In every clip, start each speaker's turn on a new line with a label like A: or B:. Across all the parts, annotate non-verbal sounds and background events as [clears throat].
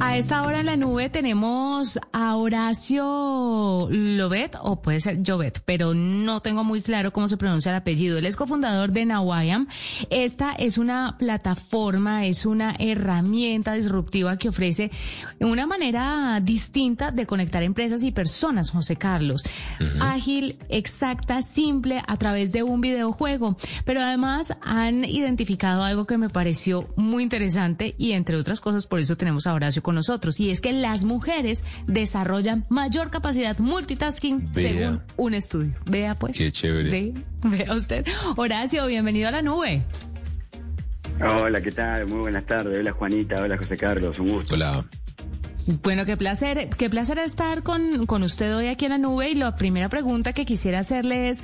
A: A esta hora en la nube tenemos a Horacio Lobet, o puede ser Jovet, pero no tengo muy claro cómo se pronuncia el apellido. Él es cofundador de Nawayam. Esta es una plataforma, es una herramienta disruptiva que ofrece una manera distinta de conectar empresas y personas, José Carlos. Ágil, exacta, simple, a través de un videojuego. Pero además han identificado algo que me pareció muy interesante y entre otras cosas, por eso tenemos a Horacio con nosotros y es que las mujeres desarrollan mayor capacidad multitasking
B: Vea.
A: según un estudio. Vea pues.
B: Qué chévere.
A: Ve- vea usted. Horacio, bienvenido a la nube.
C: Hola, ¿qué tal? Muy buenas tardes. Hola Juanita, hola José Carlos, un gusto.
B: Hola.
A: Bueno, qué placer, qué placer estar con, con usted hoy aquí en la nube y la primera pregunta que quisiera hacerle es,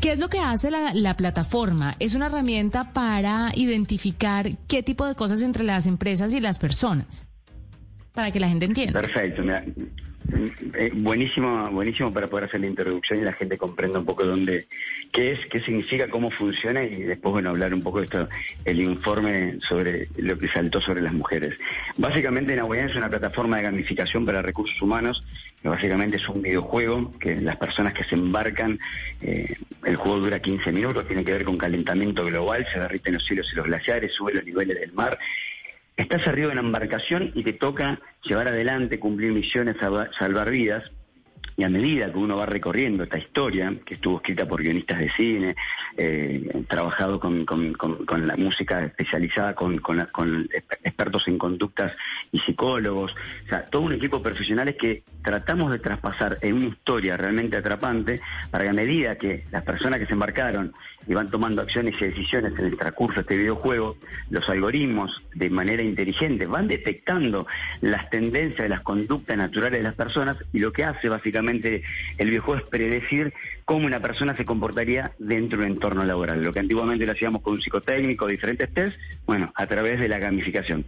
A: ¿qué es lo que hace la, la plataforma? ¿Es una herramienta para identificar qué tipo de cosas entre las empresas y las personas? Para que la gente entienda.
C: Perfecto, mira, eh, buenísimo, buenísimo para poder hacer la introducción y la gente comprenda un poco dónde, qué es, qué significa, cómo funciona y después bueno hablar un poco de esto, el informe sobre lo que saltó sobre las mujeres. Básicamente Nahuayán es una plataforma de gamificación para recursos humanos, que básicamente es un videojuego que las personas que se embarcan, eh, el juego dura 15 minutos, tiene que ver con calentamiento global, se derriten los cielos y los glaciares, sube los niveles del mar. Estás arriba de una embarcación y te toca llevar adelante, cumplir misiones, salva- salvar vidas. Y a medida que uno va recorriendo esta historia, que estuvo escrita por guionistas de cine, eh, trabajado con, con- con- con la música especializada, con, expertos en conductas y psicólogos, o sea, todo un equipo de profesionales que tratamos de traspasar en una historia realmente atrapante para que a medida que las personas que se embarcaron y van tomando acciones y decisiones en el transcurso de este videojuego, los algoritmos de manera inteligente van detectando las tendencias de las conductas naturales de las personas y lo que hace básicamente el videojuego es predecir cómo una persona se comportaría dentro de un entorno laboral. Lo que antiguamente lo hacíamos con un psicotécnico, diferentes test, bueno, a través de la gamificación.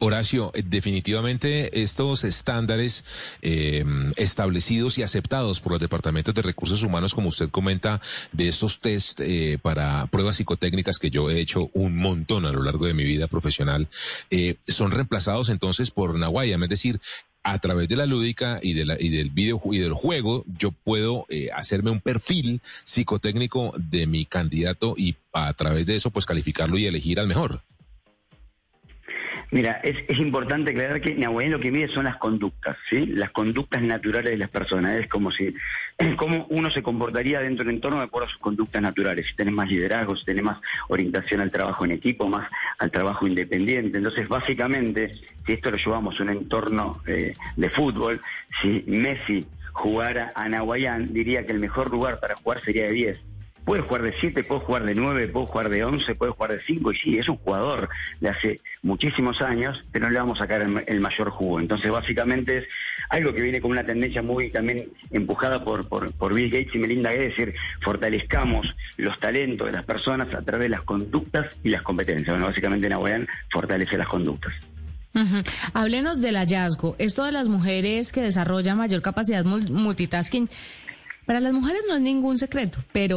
B: Horacio, eh, definitivamente estos estándares eh, establecidos y aceptados por los departamentos de recursos humanos, como usted comenta, de estos test eh, para pruebas psicotécnicas que yo he hecho un montón a lo largo de mi vida profesional, eh, son reemplazados entonces por Nawayam, es decir, a través de la lúdica y, de la, y del video y del juego, yo puedo eh, hacerme un perfil psicotécnico de mi candidato y a través de eso, pues calificarlo y elegir al mejor.
C: Mira, es, es importante aclarar que Nahuayén lo que mide son las conductas, ¿sí? Las conductas naturales de las personas. Es como si, [clears throat] cómo uno se comportaría dentro del entorno de acuerdo a sus conductas naturales. Si tenés más liderazgo, si tenés más orientación al trabajo en equipo, más al trabajo independiente. Entonces, básicamente, si esto lo llevamos a un entorno eh, de fútbol, si Messi jugara a Nahuayán, diría que el mejor lugar para jugar sería de 10. Puede jugar de 7, puede jugar de 9, puede jugar de 11, puede jugar de 5, y sí, es un jugador de hace muchísimos años, pero no le vamos a sacar el, mayor jugo. Entonces, básicamente es algo que viene con una tendencia muy también empujada por, por, por Bill Gates y Melinda Gates, es decir, fortalezcamos los talentos de las personas a través de las conductas y las competencias. Bueno, básicamente Nahuayán fortalece las conductas.
A: Ujú. Háblenos del hallazgo. Esto de las mujeres que desarrollan mayor capacidad mul- multitasking, para las mujeres no es ningún secreto, pero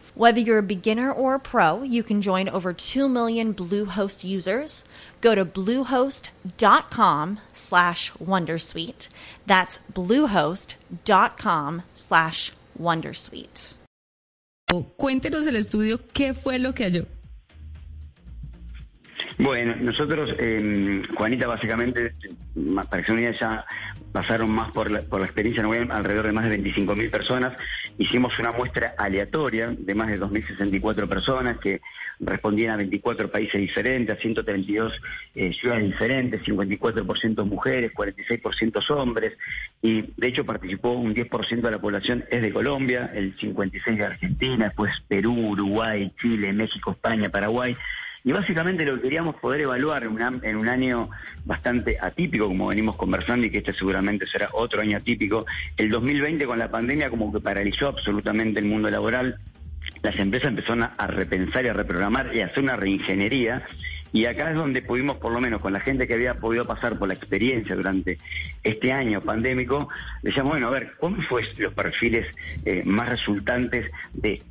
D: Whether you're a beginner or a pro, you can join over 2 million Bluehost users. Go to bluehost.com slash Wondersuite. That's bluehost.com slash Wondersuite.
A: Cuéntenos el estudio, ¿qué fue lo que halló?
C: Bueno, nosotros, eh, Juanita, básicamente, para que se ya pasaron más por la, por la experiencia en alrededor de más de 25.000 personas. Hicimos una muestra aleatoria de más de 2.064 personas que respondían a 24 países diferentes, a 132 eh, ciudades diferentes, 54% mujeres, 46% hombres, y de hecho participó un 10% de la población es de Colombia, el 56% de Argentina, después Perú, Uruguay, Chile, México, España, Paraguay. Y básicamente lo que queríamos poder evaluar en, un año bastante atípico, como venimos conversando, y que este seguramente será otro año atípico, el 2020 con la pandemia como que paralizó absolutamente el mundo laboral, las empresas empezaron a repensar y a reprogramar y a hacer una reingeniería y acá es donde pudimos, por lo menos con la gente que había podido pasar por la experiencia durante este año pandémico, decíamos, bueno, a ver, ¿cómo fue los perfiles eh, más resultantes de,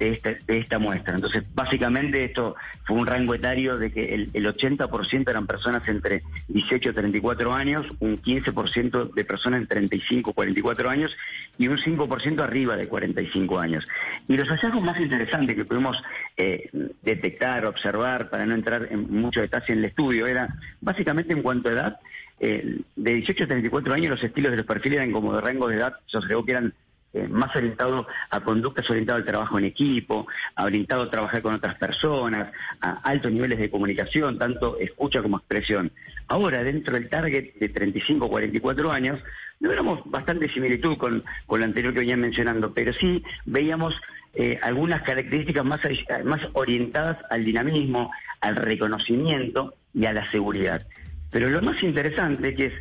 C: esta, muestra? Entonces, básicamente esto fue un rango etario de que el, el 80% eran personas entre 18 y 34 años, un 15% de personas entre 35 y 44 años y un 5% arriba de 45 años. Y los hallazgos más interesantes que pudimos eh, detectar, observar, para no entrar en mucho detalle en el estudio, era básicamente en cuanto a edad, eh, de 18 a 34 años los estilos de los perfiles eran como de rango de edad, se observó que eran eh, más orientados a conductas orientadas al trabajo en equipo, orientado a trabajar con otras personas, a altos niveles de comunicación, tanto escucha como expresión. Ahora, dentro del target de 35 o 44 años, no éramos bastante similitud con, con lo anterior que venían mencionando, pero sí veíamos eh, algunas características más, más orientadas al dinamismo, al reconocimiento y a la seguridad. Pero lo más interesante que es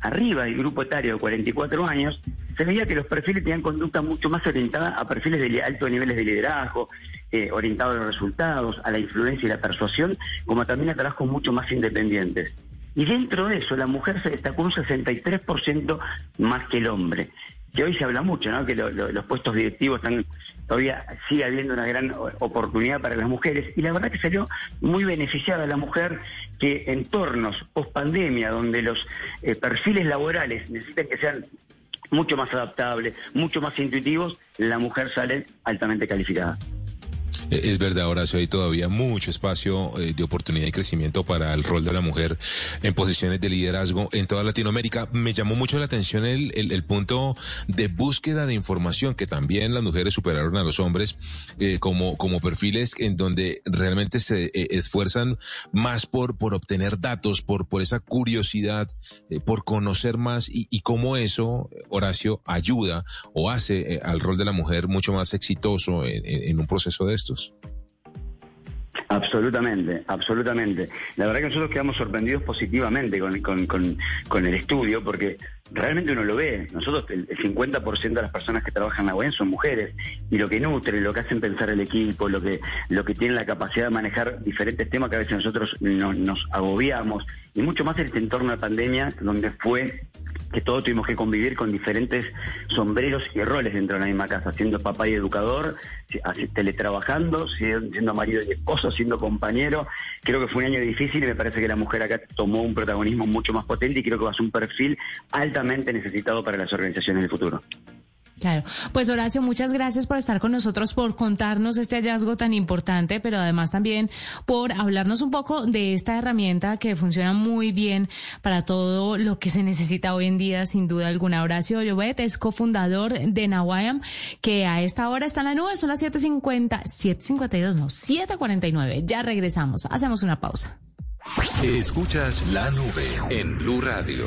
C: arriba del grupo etario de 44 años, se veía que los perfiles tenían conducta mucho más orientada a perfiles de altos niveles de liderazgo, eh, orientados a los resultados, a la influencia y la persuasión, como también a trabajos mucho más independientes. Y dentro de eso, la mujer se destacó un 63% más que el hombre que hoy se habla mucho, ¿no? que los puestos directivos están todavía sigue habiendo una gran oportunidad para las mujeres y la verdad que salió muy beneficiada la mujer que en tornos post pandemia donde los eh, perfiles laborales necesitan que sean mucho más adaptables, mucho más intuitivos, la mujer sale altamente calificada.
B: Eh, es verdad, Horacio, hay todavía mucho espacio eh, de oportunidad y crecimiento para el rol de la mujer en posiciones de liderazgo en toda Latinoamérica. Me llamó mucho la atención el, el, punto de búsqueda de información, que también las mujeres superaron a los hombres eh, como, como perfiles en donde realmente se esfuerzan más por, por obtener datos, por, por esa curiosidad, por conocer más y, y cómo eso, Horacio, ayuda o hace al rol de la mujer mucho más exitoso en, en un proceso de estos.
C: Absolutamente, absolutamente. La verdad que nosotros quedamos sorprendidos positivamente con, el estudio porque realmente uno lo ve. Nosotros, el, 50% de las personas que trabajan en la web son mujeres y lo que nutre, lo que hacen pensar el equipo, lo que, lo que tienen la capacidad de manejar diferentes temas que a veces nosotros nos agobiamos y mucho más en este entorno de pandemia donde fue que todos tuvimos que convivir con diferentes sombreros y roles dentro de la misma casa, siendo papá y educador, teletrabajando, siendo marido y esposo, siendo compañero. Creo que fue un año difícil y me parece que la mujer acá tomó un protagonismo mucho más potente y creo que va a ser un perfil altamente necesitado para las organizaciones del futuro.
A: Claro, pues Horacio, muchas gracias por estar con nosotros, por contarnos este hallazgo tan importante, pero además también por hablarnos un poco de esta herramienta que funciona muy bien para todo lo que se necesita hoy en día, sin duda alguna. Horacio Llobet es cofundador de Nawayam, que a esta hora está en la nube, son las 7.50, 7.52, no, 7.49. Ya regresamos, hacemos una pausa.
E: Escuchas la nube en Blue Radio.